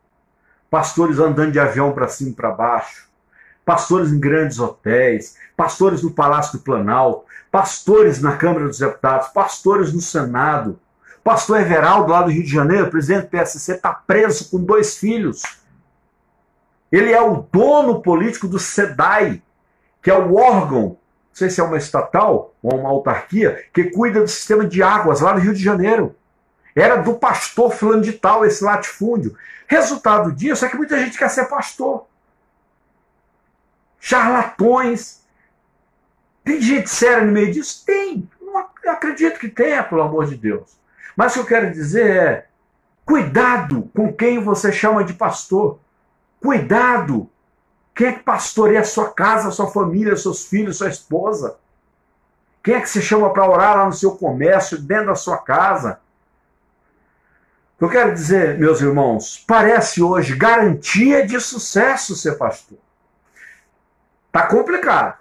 pastores andando de avião para cima e para baixo, pastores em grandes hotéis, pastores no Palácio do Planalto, pastores na Câmara dos Deputados, pastores no Senado. Pastor Everaldo, lá do Rio de Janeiro, presidente do PSC, está preso com dois filhos. Ele é o dono político do SEDAI, que é o órgão, não sei se é uma estatal ou uma autarquia, que cuida do sistema de águas lá do Rio de Janeiro. Era do pastor fulano esse latifúndio. Resultado disso é que muita gente quer ser pastor charlatões. Tem gente séria no meio disso? Tem. Não acredito que tenha, pelo amor de Deus. Mas o que eu quero dizer é: cuidado com quem você chama de pastor. Cuidado. Quem é que pastoreia a sua casa, a sua família, seus filhos, sua esposa? Quem é que você chama para orar lá no seu comércio, dentro da sua casa? Eu quero dizer, meus irmãos, parece hoje garantia de sucesso ser pastor. Tá complicado.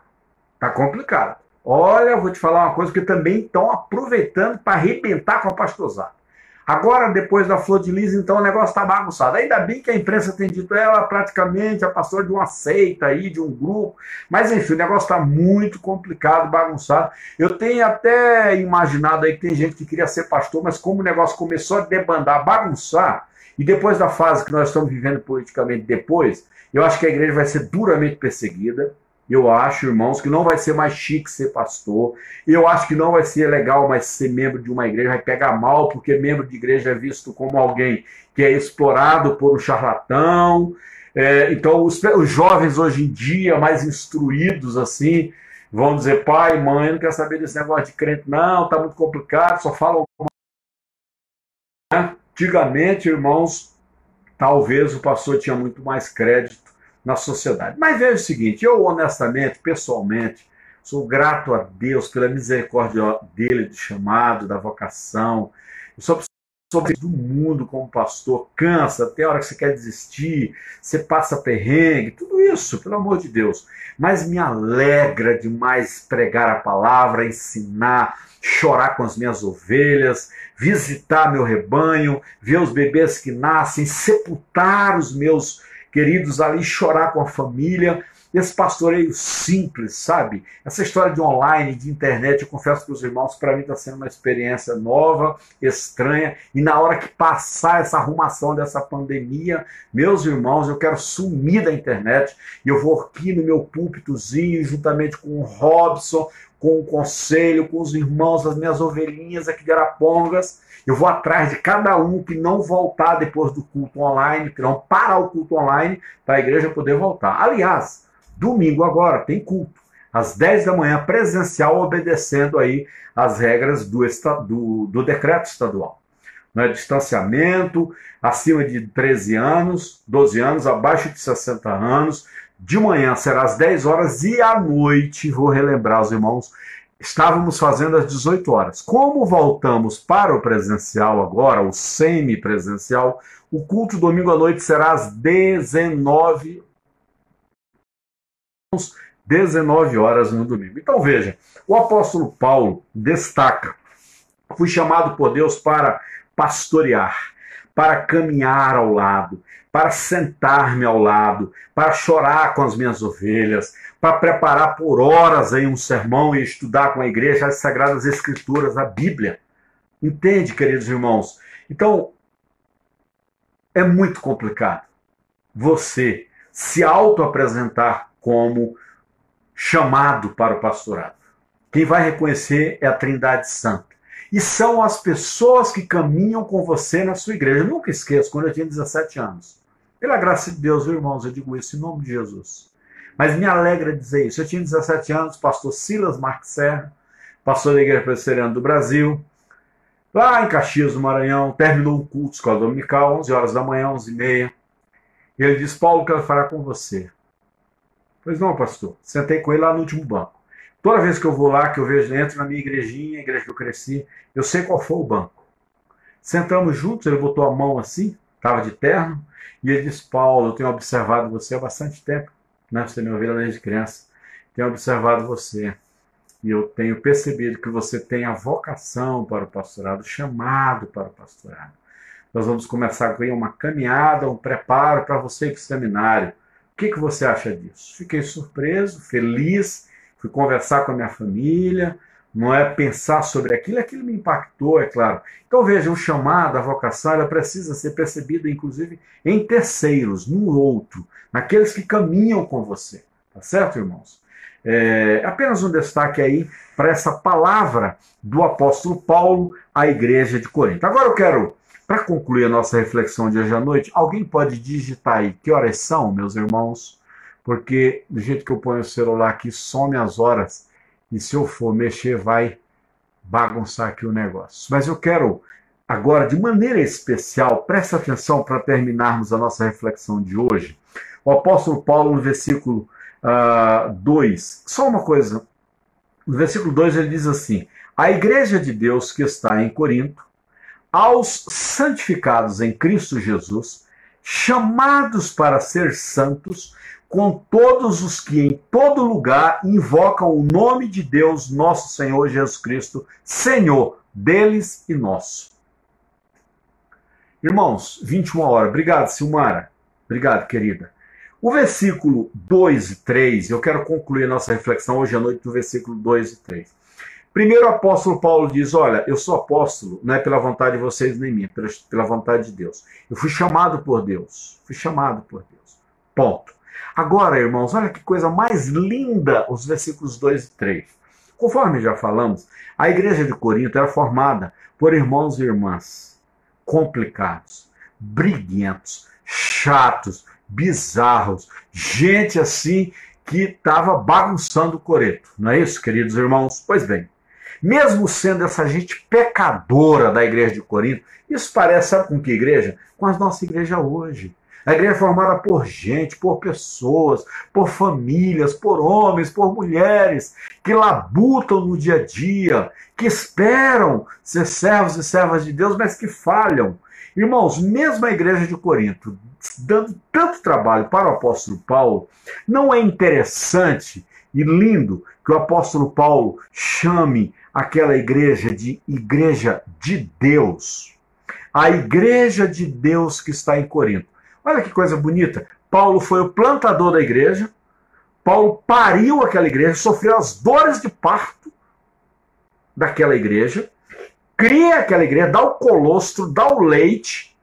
Tá complicado. Olha, vou te falar uma coisa que também estão aproveitando para arrebentar com a pastorzada. Agora, depois da Flor de Lis, então o negócio está bagunçado. Ainda bem que a imprensa tem dito ela praticamente a pastora de uma seita aí, de um grupo. Mas enfim, o negócio está muito complicado, bagunçado. Eu tenho até imaginado aí que tem gente que queria ser pastor, mas como o negócio começou a debandar, bagunçar, e depois da fase que nós estamos vivendo politicamente depois, eu acho que a igreja vai ser duramente perseguida. Eu acho, irmãos, que não vai ser mais chique ser pastor. Eu acho que não vai ser legal mais ser membro de uma igreja. Vai pegar mal, porque membro de igreja é visto como alguém que é explorado por um charlatão. É, então, os, os, jovens hoje em dia, mais instruídos assim, vão dizer: pai, mãe, não quer saber desse negócio de crente, não, tá muito complicado, só falam. Antigamente, irmãos, talvez o pastor tinha muito mais crédito na sociedade. Mas veja o seguinte: eu honestamente, pessoalmente, sou grato a Deus pela misericórdia dele, de chamado, da vocação. Eu sou sobre do mundo como pastor, cansa, até a hora que você quer desistir, você passa perrengue, tudo isso, pelo amor de Deus. Mas me alegra demais pregar a palavra, ensinar, chorar com as minhas ovelhas, visitar meu rebanho, ver os bebês que nascem, sepultar os meus queridos, ali chorar com a família. Esse pastoreio simples, sabe? Essa história de online, de internet, eu confesso para os irmãos, para mim está sendo uma experiência nova, estranha. E na hora que passar essa arrumação dessa pandemia, meus irmãos, eu quero sumir da internet. E eu vou aqui no meu púlpitozinho, juntamente com o Robson, com o conselho, com os irmãos, as minhas ovelhinhas aqui de Arapongas eu vou atrás de cada um que não voltar depois do culto online, que não parar o culto online, para a igreja poder voltar. Aliás, domingo agora tem culto, às 10 da manhã, presencial, obedecendo aí as regras do, do, do decreto estadual. Né? Distanciamento, acima de 13 anos, 12 anos, abaixo de 60 anos. De manhã será às 10 horas e à noite, vou relembrar os irmãos, estávamos fazendo às 18 horas. Como voltamos para o presencial agora, o semi-presencial, o culto domingo à noite será às 19 19 horas no domingo. Então veja, o apóstolo Paulo destaca: fui chamado por Deus para pastorear, para caminhar ao lado, para sentar-me ao lado, para chorar com as minhas ovelhas, para preparar por horas aí um sermão e estudar com a igreja as Sagradas Escrituras, a Bíblia. Entende, queridos irmãos? Então, é muito complicado você se auto-apresentar como chamado para o pastorado. Quem vai reconhecer é a Trindade Santa. E são as pessoas que caminham com você na sua igreja. Eu nunca esqueço, quando eu tinha 17 anos. Pela graça de Deus, irmãos, eu digo isso em nome de Jesus. Mas me alegra dizer isso. Eu tinha 17 anos, pastor Silas Marques Serra, pastor da Igreja Presbiteriana do Brasil, lá em Caxias, no Maranhão, terminou um culto escola dominical, 11 horas da manhã, 11 e meia. Ele disse, Paulo, quero falar com você. Pois não, pastor. Sentei com ele lá no último banco. Toda vez que eu vou lá, que eu vejo, entro na minha igrejinha, a igreja que eu cresci, eu sei qual foi o banco. Sentamos juntos, ele botou a mão assim, estava de terno, e ele disse, Paulo, eu tenho observado você há bastante tempo né? Você me ouviu desde criança. Tenho observado você. E eu tenho percebido que você tem a vocação para o pastorado, chamado para o pastorado. Nós vamos começar com uma caminhada, um preparo para você ir para o seminário. O que, que você acha disso? Fiquei surpreso, feliz, fui conversar com a minha família, não é pensar sobre aquilo, aquilo me impactou, é claro. Então veja, o chamado, a vocação, ela precisa ser percebida, inclusive, em terceiros, no outro, naqueles que caminham com você. Tá certo, irmãos? É, apenas um destaque aí para essa palavra do apóstolo Paulo à igreja de Corinto. Agora eu quero, para concluir a nossa reflexão de hoje à noite, alguém pode digitar aí que horas são, meus irmãos? Porque do jeito que eu ponho o celular aqui, some as horas e se eu for mexer, vai bagunçar aqui o negócio. Mas eu quero agora, de maneira especial, presta atenção para terminarmos a nossa reflexão de hoje. O apóstolo Paulo, no versículo 2, uh, só uma coisa. No versículo 2 ele diz assim: A igreja de Deus que está em Corinto, aos santificados em Cristo Jesus, chamados para ser santos, com todos os que em todo lugar invocam o nome de Deus, nosso Senhor Jesus Cristo, Senhor deles e nosso. Irmãos, 21 horas. Obrigado, Silmara. Obrigado, querida. O versículo 2 e 3, eu quero concluir nossa reflexão hoje à noite do versículo 2 e 3. Primeiro o apóstolo Paulo diz: Olha, eu sou apóstolo, não é pela vontade de vocês nem minha, pela, pela vontade de Deus. Eu fui chamado por Deus. Fui chamado por Deus. Ponto. Agora, irmãos, olha que coisa mais linda os versículos 2 e 3. Conforme já falamos, a igreja de Corinto era formada por irmãos e irmãs complicados, briguentos, chatos, bizarros, gente assim que estava bagunçando o Coreto. Não é isso, queridos irmãos? Pois bem, mesmo sendo essa gente pecadora da igreja de Corinto, isso parece, sabe com que igreja? Com a nossa igreja hoje. A igreja é formada por gente, por pessoas, por famílias, por homens, por mulheres, que labutam no dia a dia, que esperam ser servos e servas de Deus, mas que falham. Irmãos, mesmo a igreja de Corinto, dando tanto trabalho para o apóstolo Paulo, não é interessante e lindo que o apóstolo Paulo chame aquela igreja de igreja de Deus. A igreja de Deus que está em Corinto. Olha que coisa bonita. Paulo foi o plantador da igreja. Paulo pariu aquela igreja, sofreu as dores de parto daquela igreja, cria aquela igreja, dá o colostro, dá o leite.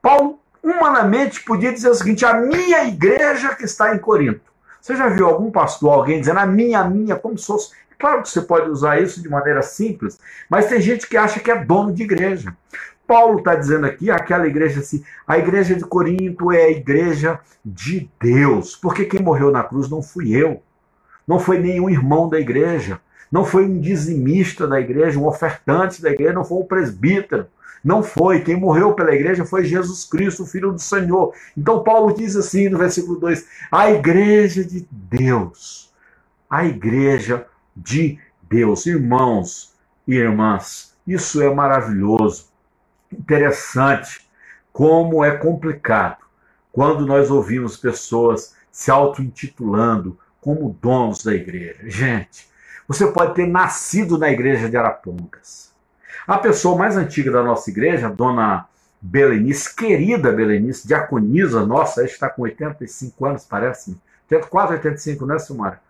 Paulo, humanamente, podia dizer o seguinte: a minha igreja que está em Corinto. Você já viu algum pastor, alguém dizendo a minha, a minha, como se fosse. Claro que você pode usar isso de maneira simples, mas tem gente que acha que é dono de igreja. Paulo está dizendo aqui, aquela igreja assim, a igreja de Corinto é a igreja de Deus, porque quem morreu na cruz não fui eu, não foi nenhum irmão da igreja, não foi um dizimista da igreja, um ofertante da igreja, não foi um presbítero, não foi. Quem morreu pela igreja foi Jesus Cristo, o Filho do Senhor. Então Paulo diz assim no versículo 2: a igreja de Deus, a igreja de Deus, irmãos e irmãs, isso é maravilhoso interessante como é complicado quando nós ouvimos pessoas se auto-intitulando como donos da igreja. Gente, você pode ter nascido na igreja de Arapongas. A pessoa mais antiga da nossa igreja, dona Belenice, querida Belenice, diaconisa nossa, está com 85 anos, parece. 84, 85, né, Silmara?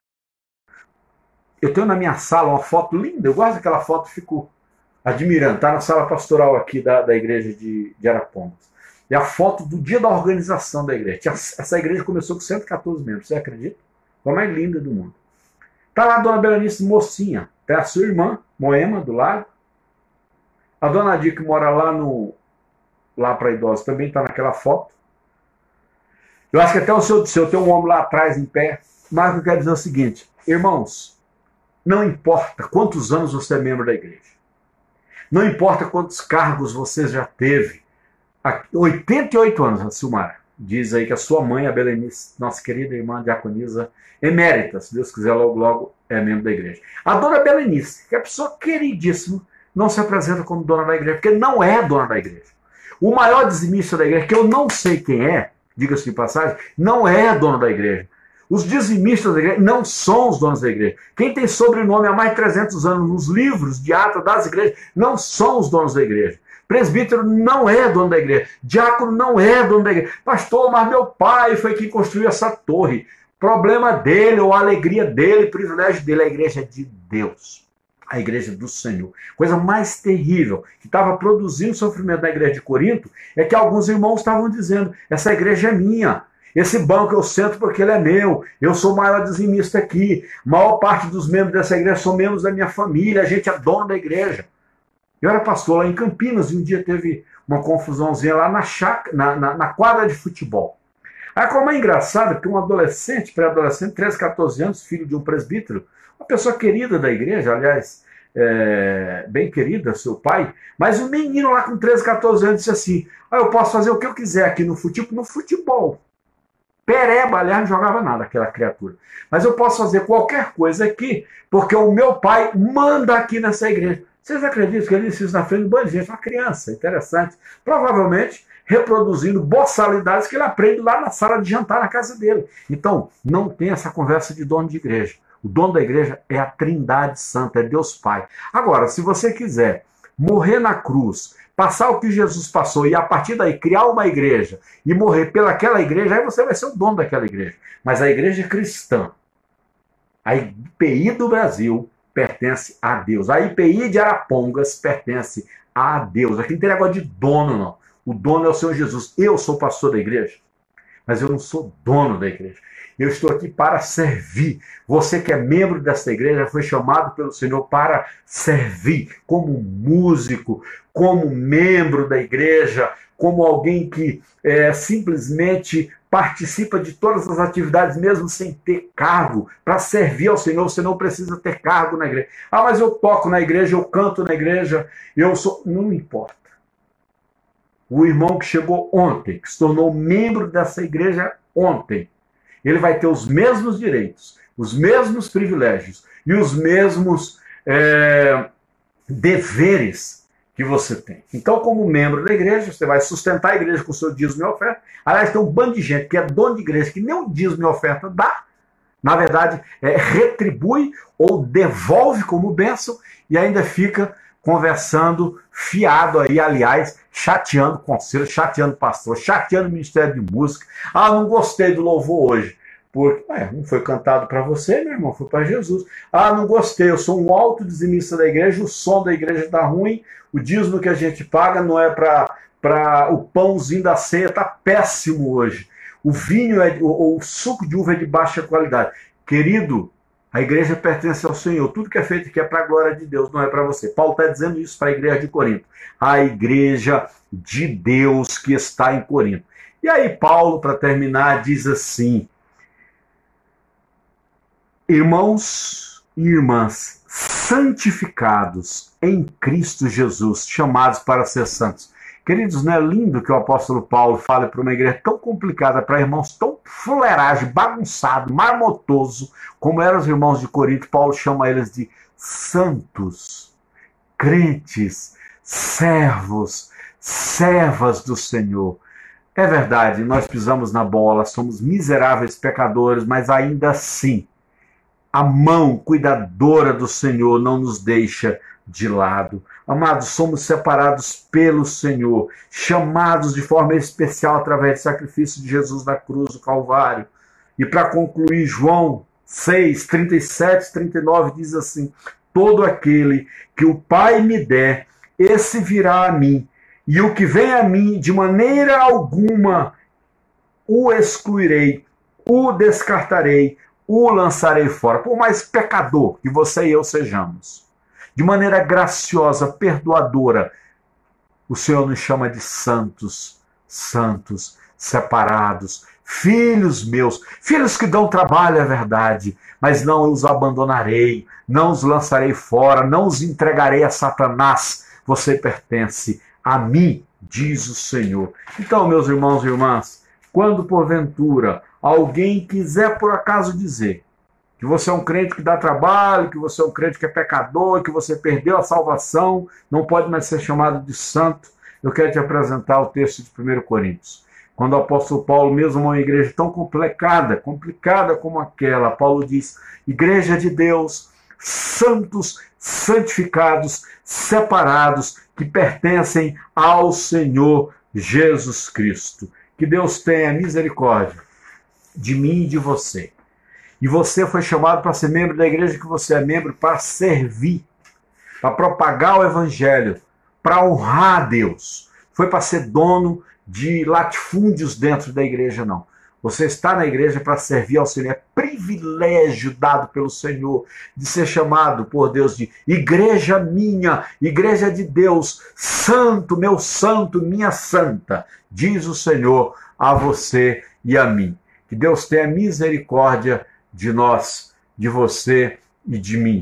Eu tenho na minha sala uma foto linda, eu gosto daquela foto, fico admirando. Está na sala pastoral aqui da, da igreja de, de Arapongas. É a foto do dia da organização da igreja. Essa igreja começou com 114 membros, você acredita? Foi a mais linda do mundo. Está lá a dona Berenice Mocinha, tem a sua irmã, Moema, do lado. A dona Adir, que mora lá no lá para idosos, também está naquela foto. Eu acho que até o seu, seu tem um homem lá atrás em pé. Mas eu quero dizer é o seguinte, irmãos, não importa quantos anos você é membro da igreja. Não importa quantos cargos você já teve. 88 anos, Silmar. Diz aí que a sua mãe, a Belenice, nossa querida irmã diaconisa, emérita, se Deus quiser, logo, logo é membro da igreja. A dona Belenice, que é a pessoa queridíssima, não se apresenta como dona da igreja, porque não é dona da igreja. O maior dizimista da igreja, que eu não sei quem é, diga-se de passagem, não é dono da igreja. Os dizimistas da igreja não são os donos da igreja. Quem tem sobrenome há mais de 300 anos nos livros de ata das igrejas não são os donos da igreja. Presbítero não é dono da igreja. Diácono não é dono da igreja. Pastor, mas meu pai foi quem construiu essa torre. Problema dele, ou alegria dele, privilégio dele. A igreja é de Deus. A igreja do Senhor. Coisa mais terrível que estava produzindo sofrimento na igreja de Corinto é que alguns irmãos estavam dizendo: essa igreja é minha. Esse banco eu sento porque ele é meu. Eu sou o maior dizimista aqui. Maior parte dos membros dessa igreja são membros da minha família. A gente é dono da igreja. Eu era pastor lá em Campinas e um dia teve uma confusãozinha lá na, chaca, na, na, na quadra de futebol. Aí como é engraçado que um adolescente, pré-adolescente, 13, 14 anos, filho de um presbítero, uma pessoa querida da igreja, aliás, é, bem querida, seu pai, mas um menino lá com 13, 14 anos disse assim: ah, eu posso fazer o que eu quiser aqui no futebol, no futebol. Pereba, aliás, não jogava nada aquela criatura. Mas eu posso fazer qualquer coisa aqui, porque o meu pai manda aqui nessa igreja. Vocês acreditam que ele disse isso na frente do banho gente? Uma criança, interessante. Provavelmente reproduzindo boçalidades que ele aprende lá na sala de jantar na casa dele. Então, não tem essa conversa de dono de igreja. O dono da igreja é a Trindade Santa, é Deus Pai. Agora, se você quiser morrer na cruz, passar o que Jesus passou e a partir daí criar uma igreja e morrer pelaquela igreja, aí você vai ser o dono daquela igreja. Mas a igreja cristã, a IPI do Brasil, pertence a Deus. A IPI de Arapongas pertence a Deus. Aqui não tem negócio de dono, não. O dono é o Senhor Jesus. Eu sou pastor da igreja, mas eu não sou dono da igreja. Eu estou aqui para servir. Você que é membro desta igreja foi chamado pelo Senhor para servir como músico, como membro da igreja, como alguém que é, simplesmente participa de todas as atividades, mesmo sem ter cargo, para servir ao Senhor. Você não precisa ter cargo na igreja. Ah, mas eu toco na igreja, eu canto na igreja, eu sou. Não importa. O irmão que chegou ontem, que se tornou membro dessa igreja ontem, ele vai ter os mesmos direitos, os mesmos privilégios e os mesmos é, deveres que você tem. Então, como membro da igreja, você vai sustentar a igreja com o seu dízimo e oferta. Aliás, tem um bando de gente que é dono de igreja que nem o dízimo e oferta dá. Na verdade, é, retribui ou devolve como bênção e ainda fica conversando fiado aí, aliás, chateando conselho, chateando pastor, chateando o Ministério de Música. Ah, não gostei do louvor hoje. Porque, ué, não foi cantado para você, meu irmão, foi para Jesus. Ah, não gostei, eu sou um alto dizimista da igreja, o som da igreja está ruim, o dízimo que a gente paga não é para o pãozinho da ceia, está péssimo hoje. O vinho, é, o, o suco de uva é de baixa qualidade. Querido, a igreja pertence ao Senhor. Tudo que é feito aqui é para a glória de Deus, não é para você. Paulo está dizendo isso para a igreja de Corinto. A igreja de Deus que está em Corinto. E aí, Paulo, para terminar, diz assim: Irmãos e irmãs, santificados em Cristo Jesus, chamados para ser santos. Queridos, não é lindo que o apóstolo Paulo fale para uma igreja tão complicada, para irmãos tão fuleiragem, bagunçado, marmotoso, como eram os irmãos de Corinto. Paulo chama eles de santos, crentes, servos, servas do Senhor. É verdade, nós pisamos na bola, somos miseráveis pecadores, mas ainda assim, a mão cuidadora do Senhor não nos deixa de lado. Amados, somos separados pelo Senhor, chamados de forma especial através do sacrifício de Jesus na cruz do Calvário. E para concluir, João 6, 37, 39 diz assim: Todo aquele que o Pai me der, esse virá a mim, e o que vem a mim, de maneira alguma o excluirei, o descartarei, o lançarei fora, por mais pecador que você e eu sejamos de maneira graciosa, perdoadora. O Senhor nos chama de santos, santos, separados, filhos meus, filhos que dão trabalho, é verdade, mas não os abandonarei, não os lançarei fora, não os entregarei a Satanás. Você pertence a mim, diz o Senhor. Então, meus irmãos e irmãs, quando porventura alguém quiser por acaso dizer que você é um crente que dá trabalho, que você é um crente que é pecador, que você perdeu a salvação, não pode mais ser chamado de santo, eu quero te apresentar o texto de 1 Coríntios. Quando o apóstolo Paulo, mesmo uma igreja tão complicada, complicada como aquela, Paulo diz: Igreja de Deus, santos, santificados, separados, que pertencem ao Senhor Jesus Cristo. Que Deus tenha misericórdia de mim e de você e você foi chamado para ser membro da igreja que você é membro para servir, para propagar o evangelho, para honrar a Deus. Foi para ser dono de latifúndios dentro da igreja, não. Você está na igreja para servir ao Senhor. É privilégio dado pelo Senhor de ser chamado por Deus de igreja minha, igreja de Deus, santo, meu santo, minha santa, diz o Senhor a você e a mim. Que Deus tenha misericórdia de nós, de você e de mim.